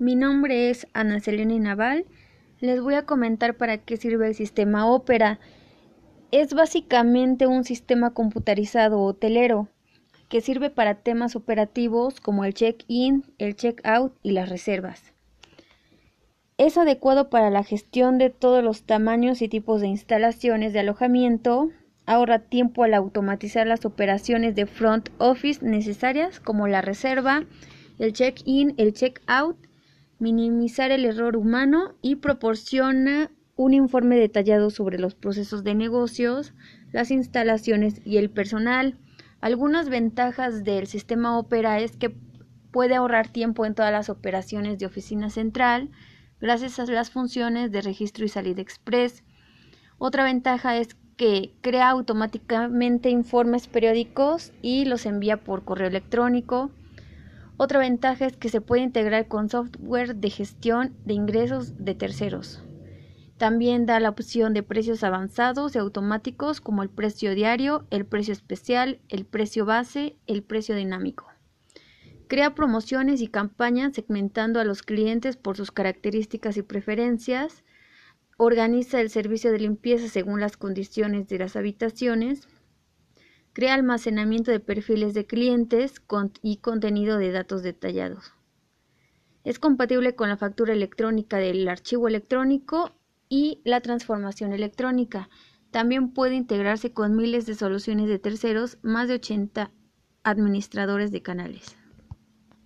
Mi nombre es Ana Selena Naval. Les voy a comentar para qué sirve el sistema Opera. Es básicamente un sistema computarizado hotelero que sirve para temas operativos como el check-in, el check-out y las reservas. Es adecuado para la gestión de todos los tamaños y tipos de instalaciones de alojamiento, ahorra tiempo al automatizar las operaciones de front office necesarias como la reserva, el check-in, el check-out minimizar el error humano y proporciona un informe detallado sobre los procesos de negocios, las instalaciones y el personal. Algunas ventajas del sistema Opera es que puede ahorrar tiempo en todas las operaciones de oficina central gracias a las funciones de registro y salida express. Otra ventaja es que crea automáticamente informes periódicos y los envía por correo electrónico. Otra ventaja es que se puede integrar con software de gestión de ingresos de terceros. También da la opción de precios avanzados y automáticos como el precio diario, el precio especial, el precio base, el precio dinámico. Crea promociones y campañas segmentando a los clientes por sus características y preferencias. Organiza el servicio de limpieza según las condiciones de las habitaciones Crea almacenamiento de perfiles de clientes y contenido de datos detallados. Es compatible con la factura electrónica del archivo electrónico y la transformación electrónica. También puede integrarse con miles de soluciones de terceros, más de 80 administradores de canales.